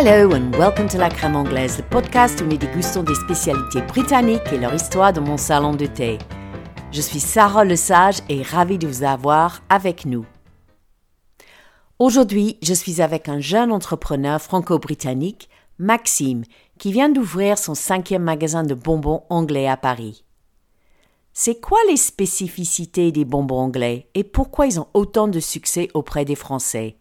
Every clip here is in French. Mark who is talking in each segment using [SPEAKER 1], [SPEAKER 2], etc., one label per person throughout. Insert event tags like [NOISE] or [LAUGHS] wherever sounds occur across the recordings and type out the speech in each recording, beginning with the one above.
[SPEAKER 1] Hello and welcome to La Crème Anglaise, le podcast où nous dégustons des spécialités britanniques et leur histoire dans mon salon de thé. Je suis Sarah Lesage et ravie de vous avoir avec nous. Aujourd'hui, je suis avec un jeune entrepreneur franco-britannique, Maxime, qui vient d'ouvrir son cinquième magasin de bonbons anglais à Paris. C'est quoi les spécificités des bonbons anglais et pourquoi ils ont autant de succès auprès des Français?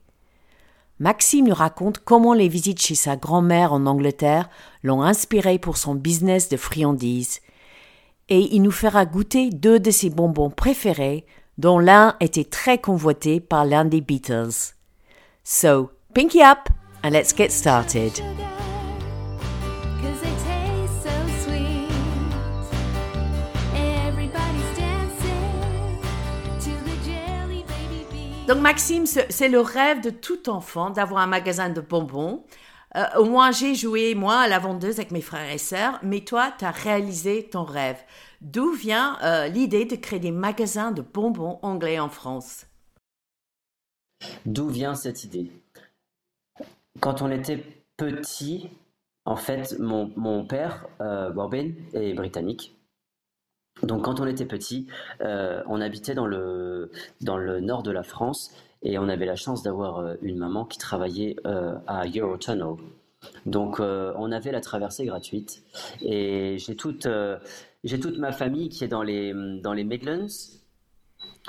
[SPEAKER 1] Maxime nous raconte comment les visites chez sa grand-mère en Angleterre l'ont inspiré pour son business de friandises. Et il nous fera goûter deux de ses bonbons préférés, dont l'un était très convoité par l'un des Beatles. So, pinky up and let's get started. Donc Maxime, c'est le rêve de tout enfant d'avoir un magasin de bonbons. Euh, au moins, j'ai joué, moi, à la vendeuse avec mes frères et sœurs, mais toi, tu as réalisé ton rêve. D'où vient euh, l'idée de créer des magasins de bonbons anglais en France?
[SPEAKER 2] D'où vient cette idée? Quand on était petit, en fait, mon, père, euh, est britannique. Donc quand on était petit, euh, on habitait dans le, dans le nord de la France et on avait la chance d'avoir euh, une maman qui travaillait euh, à Eurotunnel. Donc on avait la traversée gratuite et j'ai toute, j'ai toute ma famille qui est dans les, dans les Midlands,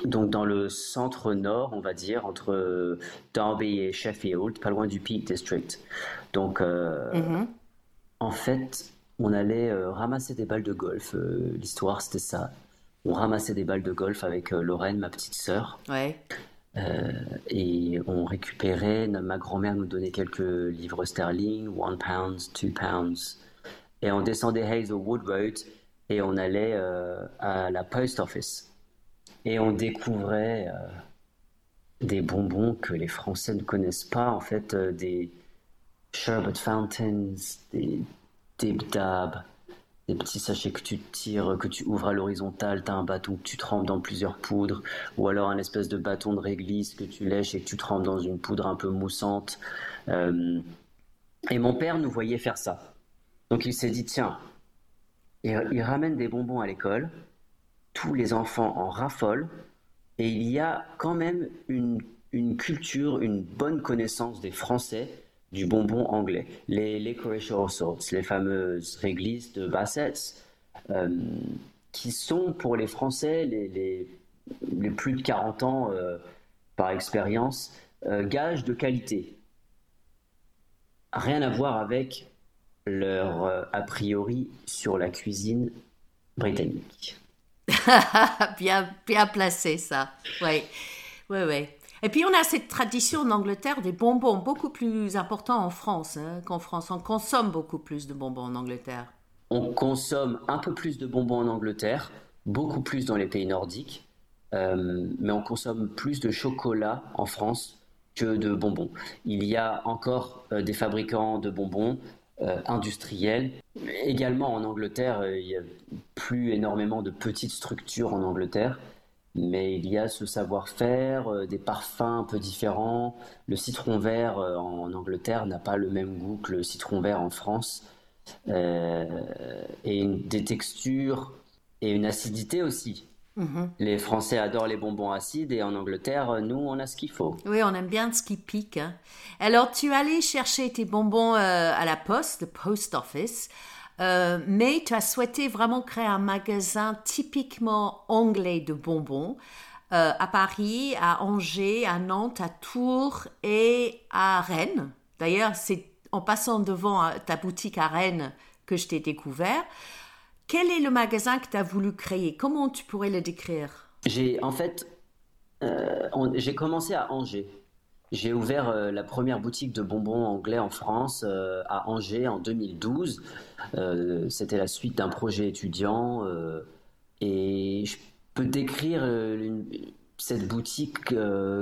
[SPEAKER 2] donc dans le centre nord, on va dire, entre Derby et Sheffield, pas loin du Peak District. Donc mm-hmm. en fait, on allait euh, ramasser des balles de golf. Euh, l'histoire, c'était ça. On ramassait des balles de golf avec euh, Lorraine, ma petite sœur.
[SPEAKER 1] Ouais.
[SPEAKER 2] et on récupérait, ma grand-mère nous donnait quelques livres sterling, one pound, two pounds. Et on descendait Hazelwood Road et on allait à la post office. Et on découvrait des bonbons que les Français ne connaissent pas, en fait, des sherbet fountains, des des petits sachets que tu tires, que tu ouvres à l'horizontale, tu as un bâton que tu trempes dans plusieurs poudres, ou alors un espèce de bâton de réglisse que tu lèches et que tu trempes dans une poudre un peu moussante. Euh, et mon père nous voyait faire ça. Donc il s'est dit, tiens, il, ramène des bonbons à l'école, tous les enfants en raffolent, et il y a quand même une culture, une bonne connaissance des Français du bonbon anglais. Les licorice sorts, les fameuses réglisses de Bassett, euh, qui sont pour les Français, les, les, plus de 40 ans euh, par expérience, euh, gages de qualité. Rien à voir avec leur a priori sur la cuisine britannique. [LAUGHS]
[SPEAKER 1] bien, bien placé ça. Oui, oui, oui. Et puis on a cette tradition en Angleterre des bonbons beaucoup plus importants en France hein, qu'en France. On consomme beaucoup plus de bonbons en Angleterre.
[SPEAKER 2] On consomme un peu plus de bonbons en Angleterre, beaucoup plus dans les pays nordiques, euh, mais on consomme plus de chocolat en France que de bonbons. Il y a encore euh, des fabricants de bonbons euh, industriels. Également en Angleterre, il n'y a plus énormément de petites structures en Angleterre mais il y a ce savoir-faire, euh, des parfums un peu différents. Le citron vert euh, en Angleterre n'a pas le même goût que le citron vert en France. Euh, et des textures et une acidité aussi. Mhm. Les Français adorent les bonbons acides et en Angleterre, nous, on a ce qu'il faut.
[SPEAKER 1] Oui, on aime bien ce qui pique. Hein. Alors, tu allais chercher tes bonbons à la poste, le post office. Euh, mais tu as souhaité vraiment créer un magasin typiquement anglais de bonbons euh, à Paris, à Angers, à Nantes, à Tours et à Rennes. D'ailleurs, c'est en passant devant euh, ta boutique à Rennes que je t'ai découvert. Quel est le magasin que tu as voulu créer? Comment tu pourrais le décrire?
[SPEAKER 2] J'ai en fait, j'ai commencé à Angers. J'ai ouvert euh, la première boutique de bonbons anglais en France euh, à Angers en 2012. Euh, c'était la suite d'un projet étudiant et je peux décrire cette boutique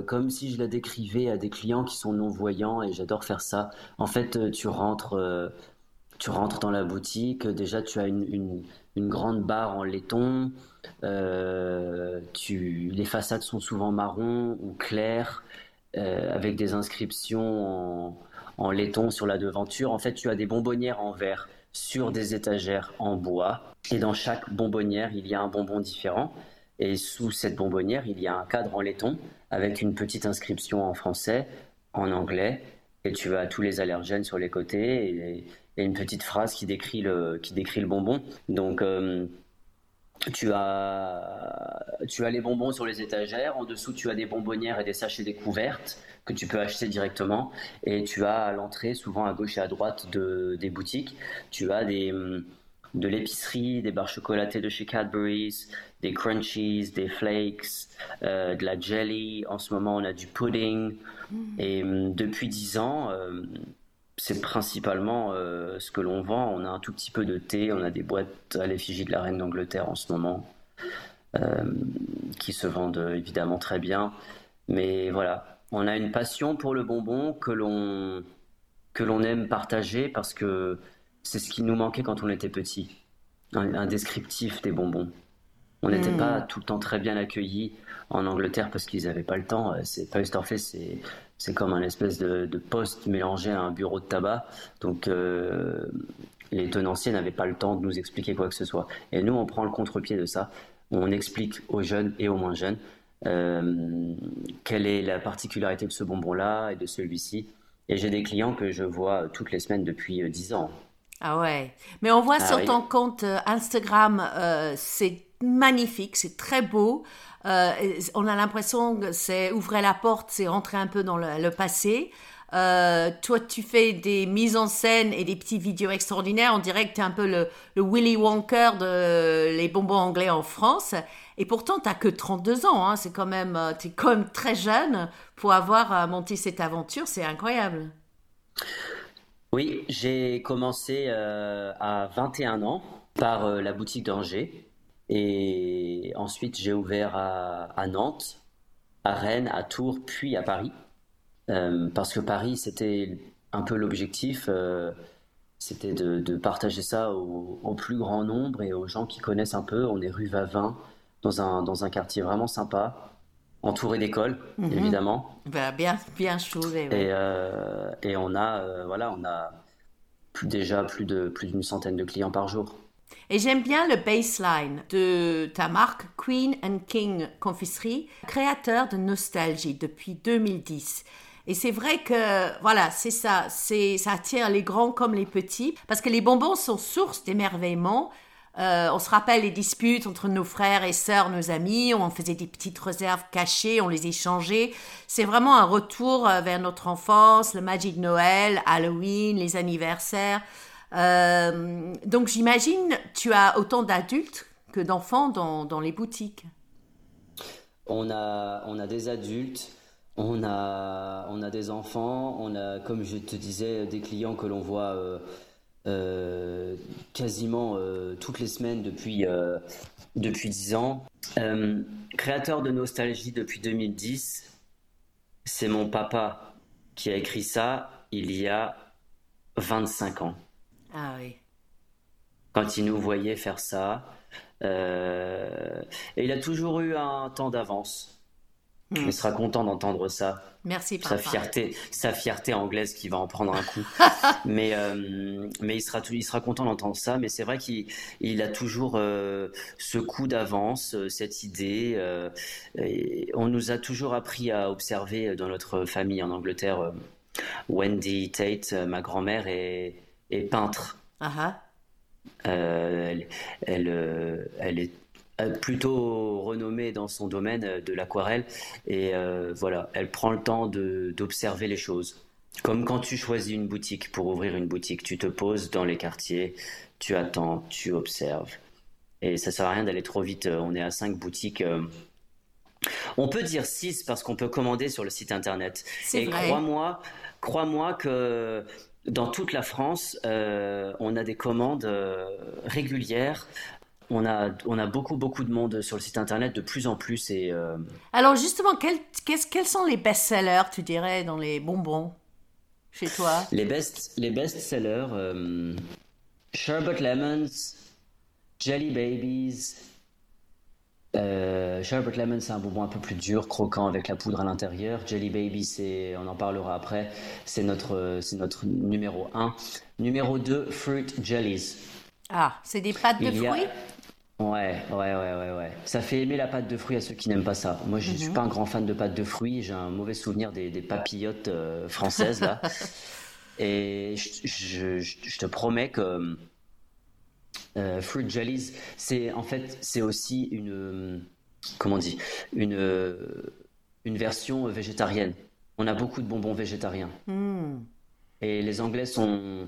[SPEAKER 2] comme si je la décrivais à des clients qui sont non-voyants et j'adore faire ça. En fait, tu rentres, tu rentres dans la boutique, déjà tu as une, grande barre en laiton, les façades sont souvent marron ou claires. Euh, avec des inscriptions en laiton sur la devanture. En fait, tu as des bonbonnières en verre sur des étagères en bois. Et dans chaque bonbonnière, il y a un bonbon différent. Et sous cette bonbonnière, il y a un cadre en laiton avec une petite inscription en français, en anglais. Et tu as tous les allergènes sur les côtés et, une petite phrase qui décrit le, qui décrit le bonbon. Donc, euh, tu as, tu as les bonbons sur les étagères. En dessous, tu as des bonbonnières et des sachets découvertes que tu peux acheter directement. Et tu as à l'entrée, souvent à gauche et à droite de, des boutiques, tu as des, hum, de l'épicerie, des barres chocolatées de chez Cadbury's, des crunchies, des flakes, euh, de la jelly. En ce moment, on a du pudding. Mm. Et hum, depuis 10 ans, euh, c'est principalement euh, ce que l'on vend. On a un tout petit peu de thé, on a des boîtes à l'effigie de la reine d'Angleterre en ce moment, qui se vendent évidemment très bien. Mais voilà, on a une passion pour le bonbon que l'on que l'on aime partager parce que c'est ce qui nous manquait quand on était petit, un, descriptif des bonbons. On n'était hmm. pas tout le temps très bien accueillis en Angleterre parce qu'ils n'avaient pas le temps. C'est pas c'est c'est comme un espèce de, poste mélangé à un bureau de tabac. Donc euh, les tenanciers n'avaient pas le temps de nous expliquer quoi que ce soit. Et nous, on prend le contre-pied de ça. On explique aux jeunes et aux moins jeunes euh, quelle est la particularité de ce bonbon-là et de celui-ci. Et j'ai des clients que je vois toutes les semaines depuis 10 euh, ans.
[SPEAKER 1] Ah ouais, mais on voit ah sur ton compte euh, Instagram, c'est magnifique, c'est très beau. on a l'impression que c'est ouvrir la porte, c'est rentrer un peu dans le, passé. toi, tu fais des mises en scène et des petites vidéos extraordinaires. On dirait que tu es un peu le, Willy Wonka de les bonbons anglais en France. Et pourtant, tu que 32 ans. Hein. C'est quand même, euh, es quand même très jeune pour avoir euh, monté cette aventure. C'est incroyable.
[SPEAKER 2] Oui, j'ai commencé euh, à 21 ans par la boutique d'Angers. Et ensuite, j'ai ouvert à, Nantes, à Rennes, à Tours, puis à Paris. parce que Paris, c'était un peu l'objectif. c'était de, partager ça au, au, plus grand nombre et aux gens qui connaissent un peu. On est rue Vavin, dans un, dans un quartier vraiment sympa, entouré d'écoles, mhm. évidemment.
[SPEAKER 1] Bah, bien, bien choué.
[SPEAKER 2] Et, euh, et, on a, euh, voilà, on a plus, déjà plus d'une centaine de clients par jour.
[SPEAKER 1] Et j'aime bien le baseline de ta marque Queen and King Confiserie, créateur de nostalgie depuis 2010. Et c'est vrai que, voilà, c'est ça, c'est, ça attire les grands comme les petits, parce que les bonbons sont source d'émerveillement, euh, on se rappelle les disputes entre nos frères et sœurs, nos amis. On faisait des petites réserves cachées, on les échangeait. C'est vraiment un retour euh, vers notre enfance, le Magic Noël, Halloween, les anniversaires. Euh, donc j'imagine tu as autant d'adultes que d'enfants dans, les boutiques.
[SPEAKER 2] On a, on a des adultes, on a, on a des enfants, on a, comme je te disais, des clients que l'on voit euh, quasiment euh, toutes les semaines depuis, depuis 10 ans. créateur de nostalgie depuis 2010, c'est mon papa qui a écrit ça il y a 25 ans.
[SPEAKER 1] Ah oui.
[SPEAKER 2] Quand il nous voyait faire ça. et il a toujours eu un temps d'avance. Il sera content d'entendre ça.
[SPEAKER 1] Merci,
[SPEAKER 2] Sa fierté, sa fierté anglaise qui va en prendre un coup. [LAUGHS] mais, euh, mais il sera, il sera content d'entendre ça. Mais c'est vrai qu'il il a toujours euh, ce coup d'avance, euh, cette idée. on nous a toujours appris à observer dans notre famille en Angleterre. Wendy Tate, ma grand-mère, est, est, peintre.
[SPEAKER 1] Uh
[SPEAKER 2] elle, elle, elle est euh, plutôt renommée dans son domaine euh, de l'aquarelle. Et euh, voilà, elle prend le temps d'observer les choses. Comme quand tu choisis une boutique pour ouvrir une boutique, tu te poses dans les quartiers, tu attends, tu observes. Et ça sert à rien d'aller trop vite. On est à cinq boutiques. On peut dire six parce qu'on peut commander sur le site internet. Et crois-moi, crois-moi que dans toute la France, on a des commandes régulières on a, on a beaucoup, beaucoup de monde sur le site internet, de plus en plus. Et, euh,
[SPEAKER 1] Alors, justement, quels, quels sont les best-sellers, tu dirais, dans les bonbons chez toi?
[SPEAKER 2] Les best-sellers, les best -sellers, euh, Sherbet Lemons, Jelly Babies, Euh, Sherbet Lemon, c'est un bonbon un peu plus dur, croquant avec la poudre à l'intérieur. Jelly Baby, c'est, on en parlera après, c'est notre, c'est notre numéro 1. Numéro 2, Fruit Jellies.
[SPEAKER 1] Ah, c'est des pâtes de fruits?
[SPEAKER 2] Ouais, ouais, ouais, ouais, ouais. Ça fait aimer la pâte de fruits à ceux qui n'aiment pas ça. Moi, je ne suis mhm. pas un grand fan de pâte de fruits. J'ai un mauvais souvenir des, des papillotes euh, françaises, là. [LAUGHS] Et je, je, te promets que euh, Fruit Jellies, c'est en fait, c'est aussi une, comment on dit, une, une version végétarienne. On a beaucoup de bonbons végétariens. Hmm. Et les Anglais sont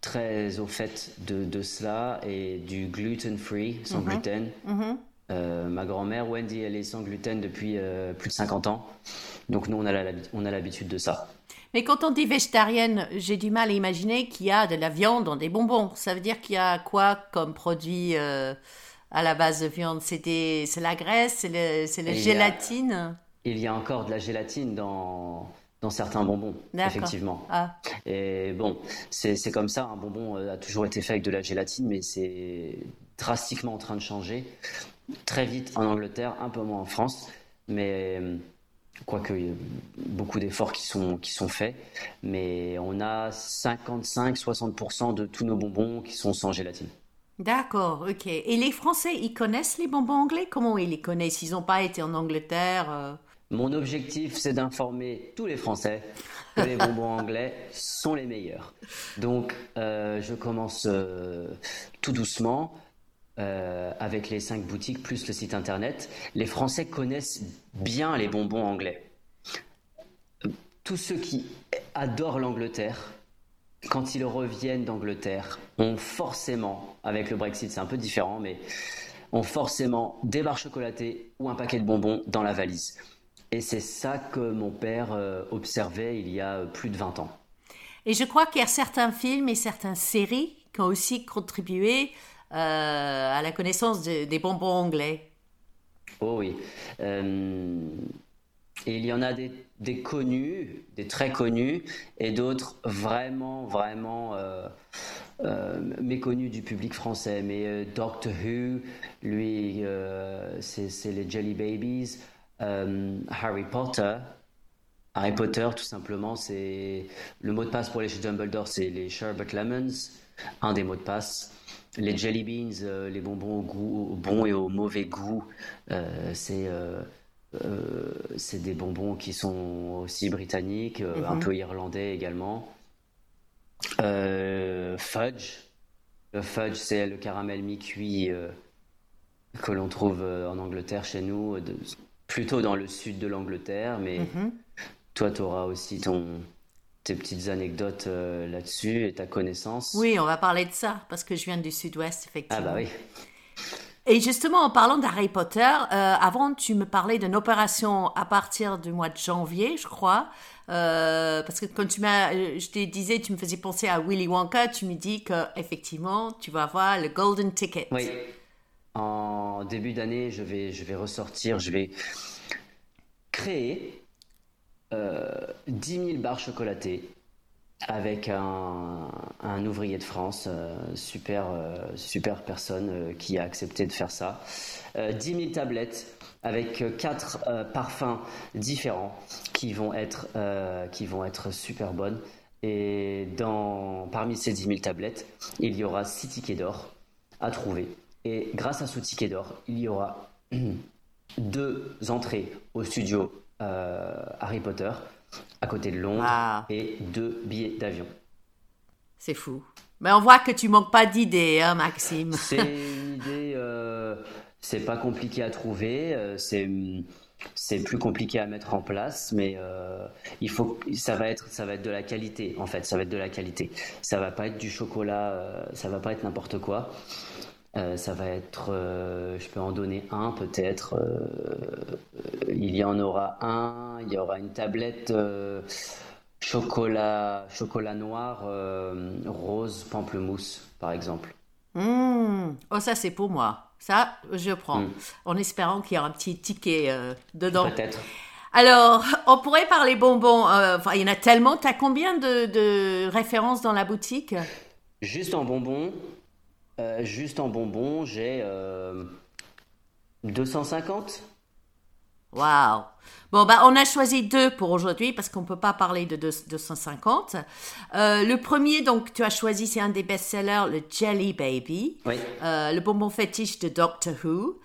[SPEAKER 2] très au fait de, de cela et du gluten free, sans mhm. gluten. Mhm. Euh, ma grand-mère, Wendy, elle est sans gluten depuis euh, plus de 50 ans. Donc nous, on a l'habitude de ça.
[SPEAKER 1] Mais quand on dit végétarienne, j'ai du mal à imaginer qu'il y a de la viande dans des bonbons. Ça veut dire qu'il y a quoi comme produit euh, à la base de viande? C'est la graisse, c'est la gélatine?
[SPEAKER 2] Il y a encore de la gélatine dans, dans certains bonbons, effectivement. Ah. Et bon, c'est comme ça, un bonbon euh, a toujours été fait avec de la gélatine, mais c'est drastiquement en train de changer. Très vite en Angleterre, un peu moins en France, mais quoique beaucoup d'efforts qui sont, qui sont faits, mais on a 55-60% de tous nos bonbons qui sont sans gélatine.
[SPEAKER 1] D'accord, ok. Et les Français, ils connaissent les bonbons anglais? Comment ils les connaissent? Ils n'ont pas été en Angleterre euh?
[SPEAKER 2] Mon objectif, c'est d'informer tous les Français que les bonbons [LAUGHS] anglais sont les meilleurs. Donc, euh, je commence euh, tout doucement. Euh, avec les cinq boutiques plus le site internet, les Français connaissent bien les bonbons anglais. Tous ceux qui adorent l'Angleterre, quand ils reviennent d'Angleterre, ont forcément, avec le Brexit c'est un peu différent, mais ont forcément des barres chocolatées ou un paquet de bonbons dans la valise. Et c'est ça que mon père euh, observait il y a plus de 20 ans.
[SPEAKER 1] Et je crois qu'il y a certains films et certaines séries qui ont aussi contribué à la connaissance des bonbons anglais.
[SPEAKER 2] Oh oui. Euh, il y en a des, des, connus, des très connus, et d'autres vraiment, vraiment euh, méconnus du public français. Mais Doctor Who, lui, c'est les Jelly Babies. Harry Potter, Harry Potter, tout simplement, c'est le mot de passe pour les chez Dumbledore, c'est les Sherbet Lemons, un des mots de passe les jelly beans, euh, les bonbons au, goût, bon et au mauvais goût, euh, c'est euh, c'est des bonbons qui sont aussi britanniques, un mhm. peu irlandais également. fudge, le fudge c'est le caramel mi-cuit que l'on trouve en Angleterre chez nous, plutôt dans le sud de l'Angleterre, mais mhm. toi tu auras aussi ton, tes petites anecdotes euh, là-dessus et ta connaissance.
[SPEAKER 1] Oui, on va parler de ça parce que je viens du sud-ouest, effectivement.
[SPEAKER 2] Ah bah oui.
[SPEAKER 1] Et justement, en parlant d'Harry Potter, euh, avant tu me parlais d'une opération à partir du mois de janvier, je crois. Euh, parce que quand tu m'as, je te disais, tu me faisais penser à Willy Wonka, tu me dis que effectivement, tu vas avoir le Golden Ticket.
[SPEAKER 2] Oui. En début d'année, je vais, je vais ressortir, je vais créer 10 euh, 000 barres chocolatées avec un, ouvrier de France, euh, super, euh, super personne qui a accepté de faire ça. 10 000 tablettes avec quatre parfums différents qui vont être, super bonnes. Et dans, parmi ces 10 000 tablettes, il y aura 6 tickets d'or à trouver. Et grâce à ce ticket d'or, il y aura [CLEARS THROAT] deux entrées au studio Harry Potter à côté de Londres ah. et deux billets d'avion.
[SPEAKER 1] C'est fou. Mais on voit que tu manques pas d'idées, hein, Maxime. [LAUGHS]
[SPEAKER 2] C'est une idée, euh, c'est pas compliqué à trouver, euh, c'est c'est plus compliqué à mettre en place, mais il faut, ça va être, ça va être de la qualité en fait, ça va être de la qualité. Ça va pas être du chocolat, ça va pas être n'importe quoi. Euh, ça va être, euh, je peux en donner un peut-être. Euh, il y en aura un. Il y aura une tablette chocolat, chocolat noir, rose, pamplemousse, par exemple.
[SPEAKER 1] Mmh. Oh, ça c'est pour moi. Ça, je prends. Mmh. En espérant qu'il y a un petit ticket dedans.
[SPEAKER 2] Peut-être.
[SPEAKER 1] Alors, on pourrait parler bonbons. il y en a tellement. Tu as combien de, de références dans la boutique?
[SPEAKER 2] Juste en bonbons, euh, juste en bonbons, j'ai euh, 250
[SPEAKER 1] Waouh Bon, bah, on a choisi deux pour aujourd'hui parce qu'on ne peut pas parler de 250. Euh, le premier, donc, tu as choisi, c'est un des best-sellers, le Jelly Baby.
[SPEAKER 2] Oui.
[SPEAKER 1] Euh, le bonbon fétiche de Doctor Who.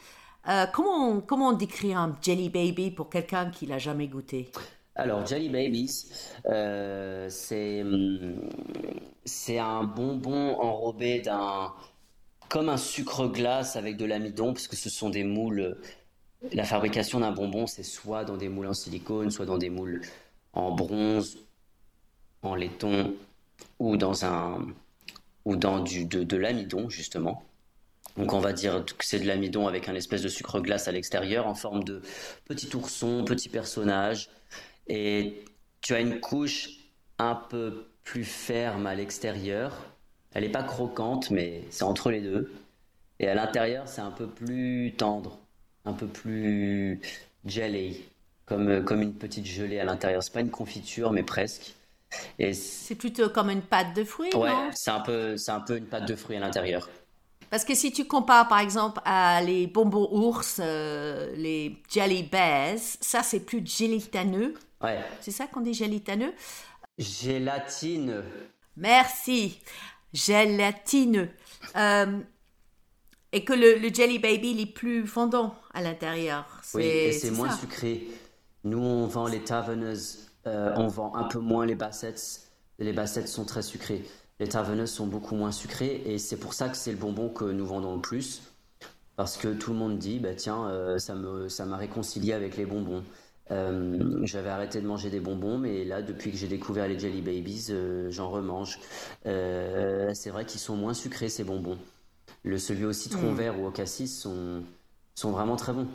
[SPEAKER 1] Euh, comment, on, comment on décrit un Jelly Baby pour quelqu'un qui l'a jamais goûté?
[SPEAKER 2] Alors, Jelly Babies, c'est, hum, c'est un bonbon enrobé d'un comme un sucre glace avec de l'amidon, puisque ce sont des moules la fabrication d'un bonbon, c'est soit dans des moules en silicone, soit dans des moules en bronze, en laiton, ou dans un ou dans du, de, l'amidon justement. Donc on va dire que c'est de l'amidon avec un espèce de sucre glace à l'extérieur en forme de petit ourson, petit personnage. Et tu as une couche un peu plus ferme à l'extérieur. Elle n'est pas croquante, mais c'est entre les deux. Et à l'intérieur, c'est un peu plus tendre un peu plus jelly, comme, euh, comme une petite gelée à l'intérieur. C'est pas une confiture, mais presque.
[SPEAKER 1] Et c'est plutôt comme une pâte de fruits,
[SPEAKER 2] ouais, c'est un peu, c'est un peu une pâte de fruits à l'intérieur.
[SPEAKER 1] Parce que si tu compares par exemple à les bonbons ours, euh, les jelly bears, ça c'est plus gélitaneux.
[SPEAKER 2] Ouais.
[SPEAKER 1] C'est ça qu'on dit gélitaneux?
[SPEAKER 2] Gélatine.
[SPEAKER 1] Merci. Gélatineux. Euh, et que le, Jelly Baby il est plus fondant à l'intérieur.
[SPEAKER 2] Oui, et c'est moins sucré. Nous, on vend les Taverneuses, euh, on vend un peu moins les Bassettes. Les Bassettes sont très sucrées. Les Taverneuses sont beaucoup moins sucrées et c'est pour ça que c'est le bonbon que nous vendons le plus. Parce que tout le monde dit, bah tiens, euh, ça me, ça m'a réconcilié avec les bonbons. Euh, j'avais arrêté de manger des bonbons, mais là, depuis que j'ai découvert les Jelly Babies, j'en remange. c'est vrai qu'ils sont moins sucrés ces bonbons. Le celui au citron mm. vert ou au cassis sont, sont vraiment très bons.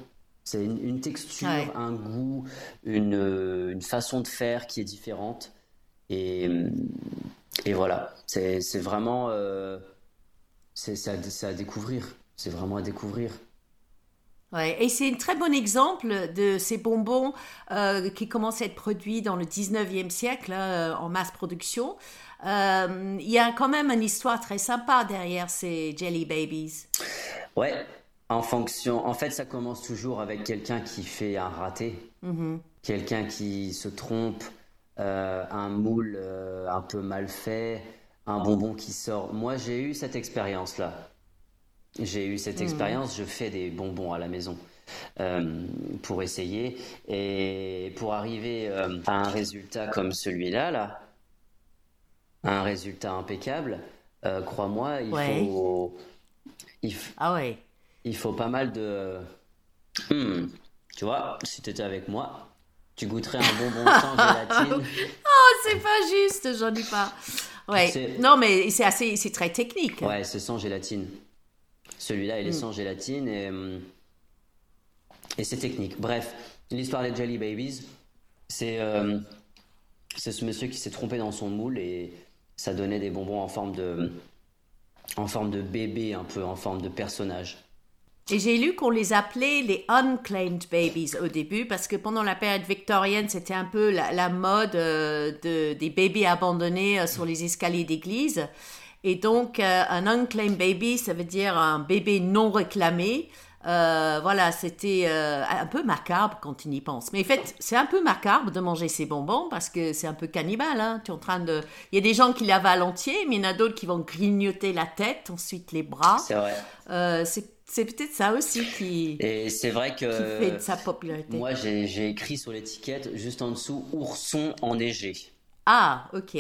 [SPEAKER 2] C'est une, texture, un goût, une, une, façon de faire qui est différente. Et, et voilà, c'est vraiment. Euh, c'est à, à, découvrir. C'est vraiment à découvrir.
[SPEAKER 1] Ouais, et c'est un très bon exemple de ces bonbons euh, qui commencent à être produits dans le 19e siècle euh, en masse production. Euh, il y a quand même une histoire très sympa derrière ces Jelly Babies.
[SPEAKER 2] Ouais, en fonction. En fait, ça commence toujours avec quelqu'un qui fait un raté, mm-hmm. quelqu'un qui se trompe, un moule un peu mal fait, un bonbon qui sort. Moi, j'ai eu cette expérience-là. J'ai eu cette mm. expérience. Je fais des bonbons à la maison. pour essayer et pour arriver à un résultat comme celui-là là un résultat impeccable, euh, crois-moi, il faut. Il
[SPEAKER 1] ah ouais.
[SPEAKER 2] Il faut pas mal de. Hmm, tu vois, si tu étais avec moi, tu goûterais un bonbon [LAUGHS] sans gélatine.
[SPEAKER 1] oh, c'est pas juste, j'en ai pas. Ouais. Non, mais c'est assez, c'est très technique.
[SPEAKER 2] Ouais, c'est sans gélatine. Celui-là, il est hmm. sans gélatine et, hmm, et c'est technique. Bref, l'histoire des Jelly Babies, c'est euh, c'est ce monsieur qui s'est trompé dans son moule et ça donnait des bonbons en forme de, en forme de bébé, un peu en forme de personnage.
[SPEAKER 1] Et j'ai lu qu'on les appelait les unclaimed babies au début, parce que pendant la période victorienne, c'était un peu la, mode euh, de, des bébés abandonnés euh, sur les escaliers d'église. Et donc, euh, un unclaimed baby, ça veut dire un bébé non réclamé. Euh, voilà, c'était euh, un peu macabre quand on y pense. Mais en fait, c'est un peu macabre de manger ces bonbons parce que c'est un peu cannibale. Hein. Tu es en train de... Il y a des gens qui l'avalent entier, mais il y en a d'autres qui vont grignoter la tête, ensuite les bras.
[SPEAKER 2] C'est vrai.
[SPEAKER 1] Euh, c'est peut-être ça aussi qui,
[SPEAKER 2] Et c'est vrai que
[SPEAKER 1] fait de sa popularité.
[SPEAKER 2] Moi, j'ai écrit sur l'étiquette, juste en dessous, ourson enneigé.
[SPEAKER 1] Ah, ok.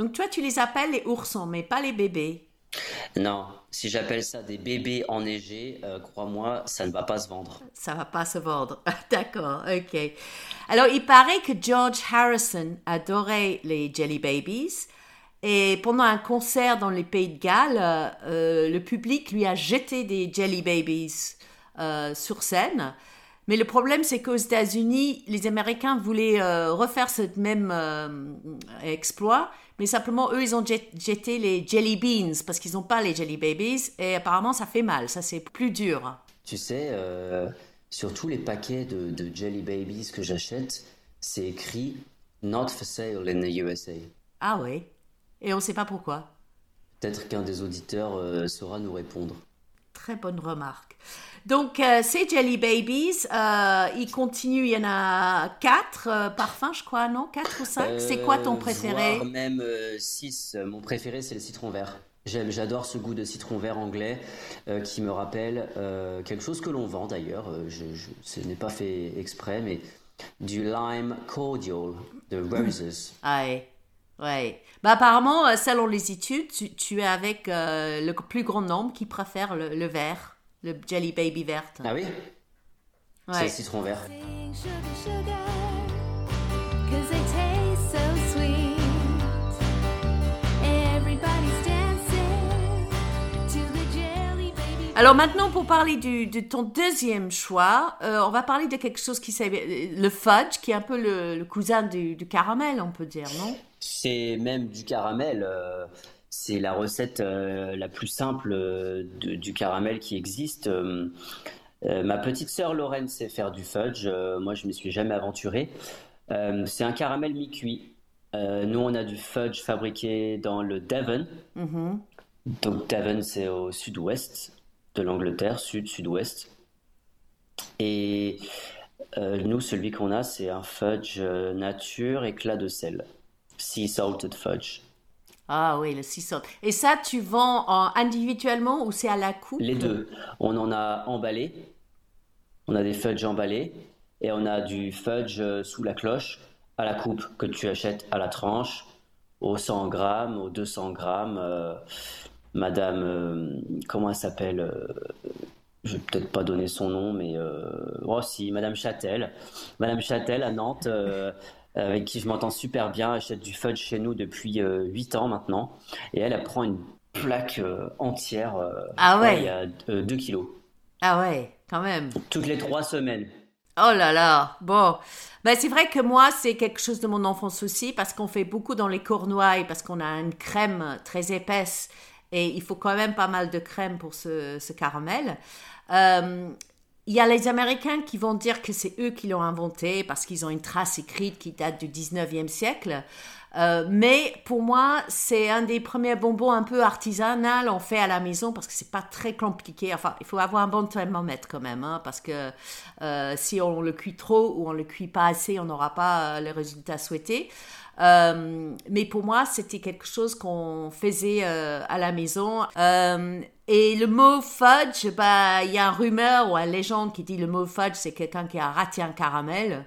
[SPEAKER 1] Donc toi, tu les appelles les oursons, mais pas les bébés.
[SPEAKER 2] Non, si j'appelle ça des bébés enneigés, euh, crois-moi, ça ne va pas se vendre.
[SPEAKER 1] Ça va pas se vendre. [LAUGHS] D'accord, ok. Alors, il paraît que George Harrison adorait les Jelly Babies. Et pendant un concert dans les Pays de Galles, euh, le public lui a jeté des Jelly Babies euh, sur scène. Mais le problème, c'est qu'aux États-Unis, les Américains voulaient refaire ce même exploit mais simplement eux ils ont jeté les jelly beans parce qu'ils n'ont pas les jelly babies et apparemment ça fait mal, ça c'est plus dur.
[SPEAKER 2] Tu sais, euh, sur tous les paquets de, jelly babies que j'achète, c'est écrit Not for sale in the USA.
[SPEAKER 1] Ah oui Et on ne sait pas pourquoi.
[SPEAKER 2] Peut-être qu'un des auditeurs euh, saura nous répondre.
[SPEAKER 1] Très bonne remarque. Donc, euh, ces Jelly Babies, euh, ils continuent, il y en a quatre euh, parfums, je crois, non? Quatre ou cinq? C'est quoi ton préféré?
[SPEAKER 2] Voire même six. Mon préféré, c'est le citron vert. J'adore ce goût de citron vert anglais qui me rappelle quelque chose que l'on vend d'ailleurs. Je, ce n'est pas fait exprès, mais du lime cordial de [LAUGHS] Roses.
[SPEAKER 1] Ah ouais. Ouais. Bah, apparemment, selon les études, tu, es avec le plus grand nombre qui préfère le, le vert. Le Jelly Baby verte.
[SPEAKER 2] Ah oui? C'est le citron vert.
[SPEAKER 1] Alors maintenant, pour parler du, de ton deuxième choix, euh, on va parler de quelque chose qui s'appelle le fudge, qui est un peu le, cousin du, caramel, on peut dire, non?
[SPEAKER 2] C'est même du caramel. Euh, c'est la recette euh, la plus simple euh, du caramel qui existe. Ma petite sœur Lorraine sait faire du fudge. moi, je ne me suis jamais aventuré. c'est un caramel mi-cuit. nous, on a du fudge fabriqué dans le Devon. Mm-hmm. Donc, Devon, c'est au sud-ouest de l'Angleterre, sud-sud-ouest. Et nous, celui qu'on a, c'est un fudge nature éclat de sel. Sea salted fudge.
[SPEAKER 1] Ah oui, le six Et ça, tu vends individuellement ou c'est à la coupe?
[SPEAKER 2] Les deux. On en a emballé. On a des fudge emballés. Et on a du fudge euh, sous la cloche à la coupe que tu achètes à la tranche, au 100 grammes, au 200 grammes. Euh, madame, euh, comment elle s'appelle Je vais peut-être pas donner son nom, mais oh si, Madame Châtel. Madame Châtel à Nantes avec qui je m'entends super bien. Achète du fudge chez nous depuis 8 euh, ans maintenant. Et elle, elle prend une plaque euh, entière. Euh,
[SPEAKER 1] ah ouais
[SPEAKER 2] Il y a 2 kilos.
[SPEAKER 1] Ah ouais, quand même.
[SPEAKER 2] Toutes les 3 semaines.
[SPEAKER 1] Oh là là, bon. Ben, c'est vrai que moi, c'est quelque chose de mon enfance aussi, parce qu'on fait beaucoup dans les cornouailles, parce qu'on a une crème très épaisse, et il faut quand même pas mal de crème pour ce, ce caramel. Il y a les Américains qui vont dire que c'est eux qui l'ont inventé parce qu'ils ont une trace écrite qui date du 19e siècle. Euh, mais pour moi, c'est un des premiers bonbons un peu artisanal on fait à la maison parce que c'est pas très compliqué. Enfin, il faut avoir un bon thermomètre quand même, hein, parce que euh, si on le cuit trop ou on le cuit pas assez, on n'aura pas euh, le résultat souhaité. Euh, mais pour moi, c'était quelque chose qu'on faisait euh, à la maison. Euh, et le mot fudge, bah, il y a une rumeur ou une légende qui dit le mot fudge, c'est quelqu'un qui a raté un caramel.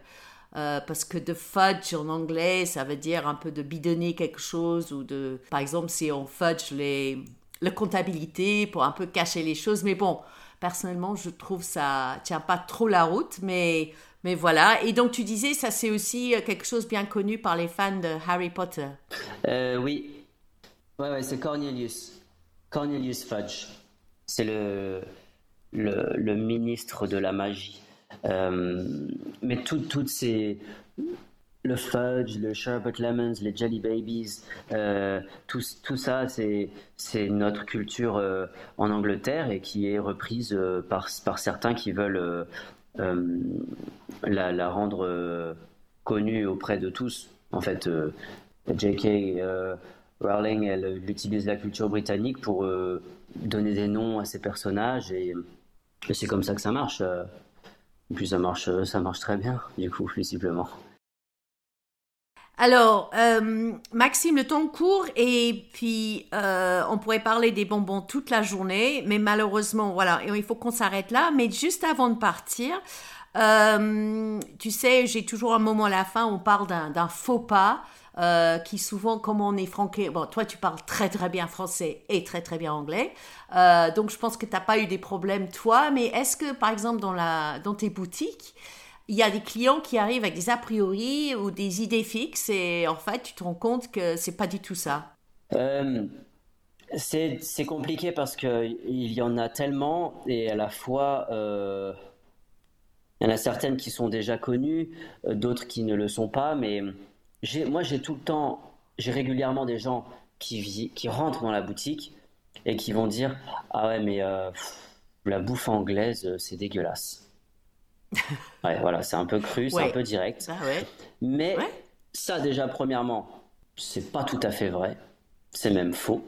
[SPEAKER 1] parce que de fudge en anglais, ça veut dire un peu de bidonner quelque chose ou de, par exemple, si on fudge les, la comptabilité pour un peu cacher les choses. Mais bon, personnellement, je trouve ça tient pas trop la route, mais mais voilà. Et donc, tu disais, ça c'est aussi euh, quelque chose bien connu par les fans de Harry Potter.
[SPEAKER 2] Euh, oui. Ouais, c'est Cornelius. Cornelius Fudge. C'est le, le, ministre de la magie. Euh, mais toutes ces. Le fudge, le sherbet lemons, les jelly babies, tout, tout, ça, c'est notre culture en Angleterre et qui est reprise par, par certains qui veulent euh, la, rendre euh, connue auprès de tous. En fait, euh, J.K. Rowling, elle, utilise la culture britannique pour donner des noms à ses personnages et, c'est comme ça que ça marche. Et puis ça marche, ça marche très bien, du coup, visiblement.
[SPEAKER 1] Alors, Maxime, le temps court et puis on pourrait parler des bonbons toute la journée, mais malheureusement, voilà, il faut qu'on s'arrête là. Mais juste avant de partir, euh, tu sais, j'ai toujours un moment à la fin, on parle d'un faux pas. Euh, qui souvent, comme on est franqué, bon, toi tu parles très très bien français et très très bien anglais, euh, donc je pense que tu n'as pas eu des problèmes toi, mais est-ce que par exemple dans, la, dans tes boutiques, il y a des clients qui arrivent avec des a priori ou des idées fixes et en fait tu te rends compte que c'est pas du tout ça
[SPEAKER 2] C'est compliqué parce qu'il y en a tellement et à la fois il y en a certaines qui sont déjà connues, euh, d'autres qui ne le sont pas, mais moi j'ai tout le temps, j'ai régulièrement des gens qui, rentrent dans la boutique et qui vont dire Ah ouais, mais euh, la bouffe anglaise, euh, c'est dégueulasse. Ouais, voilà, c'est un peu cru, c'est un peu direct. Mais ça, déjà, premièrement, c'est pas tout à fait vrai. C'est même faux.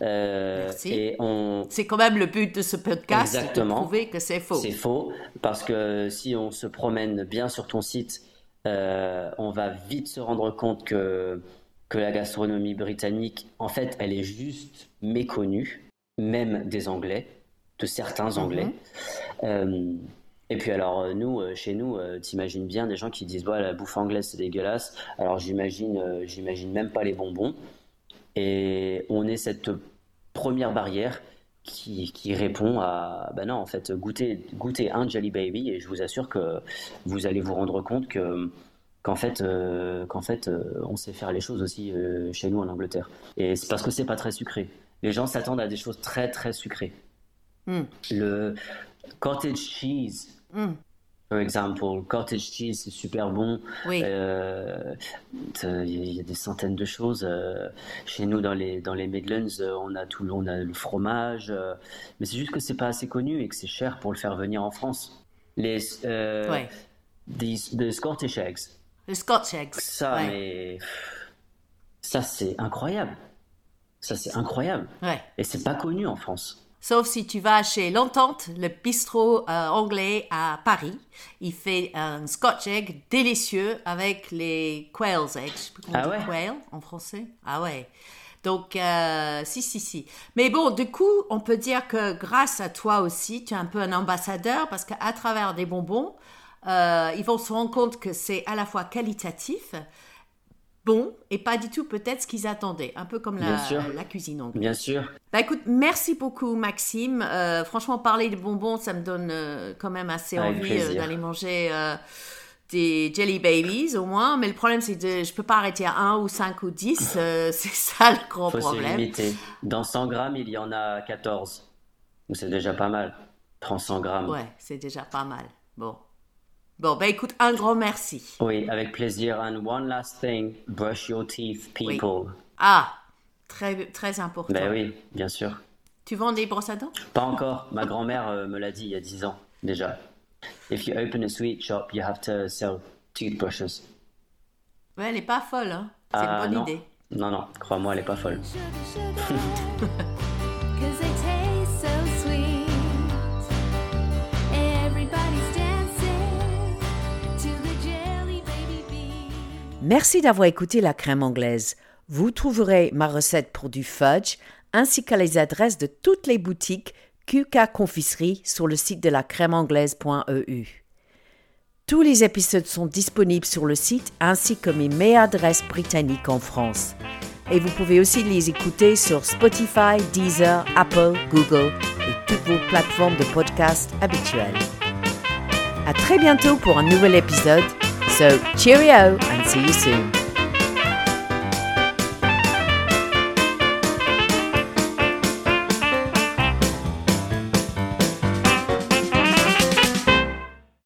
[SPEAKER 1] Euh, et on... C'est quand même le but de ce podcast, de prouver que c'est faux.
[SPEAKER 2] C'est faux, parce que si on se promène bien sur ton site, euh, on va vite se rendre compte que, que la gastronomie britannique, en fait, elle est juste méconnue, même des Anglais, de certains Anglais. Mhm. Euh, et puis alors nous, chez nous, t'imagines bien des gens qui disent bah, la bouffe anglaise c'est dégueulasse. Alors j'imagine, même pas les bonbons. Et on est cette première barrière qui, qui, répond à ben non en fait goûter goûter un Jelly Baby et je vous assure que vous allez vous rendre compte que qu'en fait euh, qu'en fait euh, on sait faire les choses aussi euh, chez nous en Angleterre et c'est parce que c'est pas très sucré les gens s'attendent à des choses très très sucrées hmm. le cottage cheese hmm par exemple. Cottage cheese, c'est super bon. Oui. Euh, il y a des centaines de choses. Euh, chez nous, dans les, dans les Midlands, euh, on a tout on a le fromage. mais c'est juste que c'est pas assez connu et que c'est cher pour le faire venir en France. Les, ouais. des, Scottish eggs.
[SPEAKER 1] Les Scotch eggs.
[SPEAKER 2] Ça, mais. Ça, c'est incroyable. Ça, c'est incroyable. Ouais. Et c'est pas connu en France.
[SPEAKER 1] Sauf si tu vas chez L'Entente, le bistrot euh, anglais à Paris. Il fait un scotch egg délicieux avec les quail's eggs. ah ouais? quail en français. Ah ouais. Donc, euh, si, si, si. Mais bon, du coup, on peut dire que grâce à toi aussi, tu es un peu un ambassadeur parce qu'à travers des bonbons, euh, ils vont se rendre compte que c'est à la fois qualitatif, bon et pas du tout peut-être ce qu'ils attendaient, un peu comme la, la, cuisine anglaise.
[SPEAKER 2] Bien sûr.
[SPEAKER 1] Bah écoute, merci beaucoup Maxime. Euh, franchement, parler de bonbons, ça me donne euh, quand même assez envie euh, d'aller manger des Jelly Babies au moins. Mais le problème, c'est que je peux pas arrêter à 1 ou 5 ou 10. [LAUGHS] c'est ça le grand
[SPEAKER 2] Faut
[SPEAKER 1] problème.
[SPEAKER 2] Limiter. Dans 100 grammes, il y en a 14. C'est déjà pas mal. Prends 100 grammes.
[SPEAKER 1] Ouais, c'est déjà pas mal. Bon. Bon, ben écoute, un grand merci.
[SPEAKER 2] Oui, avec plaisir. And one last thing, brush your teeth, people.
[SPEAKER 1] Ah, très, très important.
[SPEAKER 2] Ben oui, bien sûr.
[SPEAKER 1] Tu vends des brosses à dents?
[SPEAKER 2] Pas encore. Ma grand-mère euh, me l'a dit il y a 10 ans déjà. If you open a sweet shop, you have to sell toothbrushes.
[SPEAKER 1] Ouais, elle n'est pas folle, hein. C'est une ah, bonne idée.
[SPEAKER 2] Non, non, crois-moi, elle n'est pas folle. [LAUGHS]
[SPEAKER 1] Merci d'avoir écouté la crème anglaise. Vous trouverez ma recette pour du fudge ainsi que les adresses de toutes les boutiques QK Confiserie sur le site de la crème anglaise.eu. Tous les épisodes sont disponibles sur le site ainsi que mes meilleures adresses britanniques en France. Et vous pouvez aussi les écouter sur Spotify, Deezer, Apple, Google et toutes vos plateformes de podcast habituelles. À très bientôt pour un nouvel épisode So, cheerio and see you soon.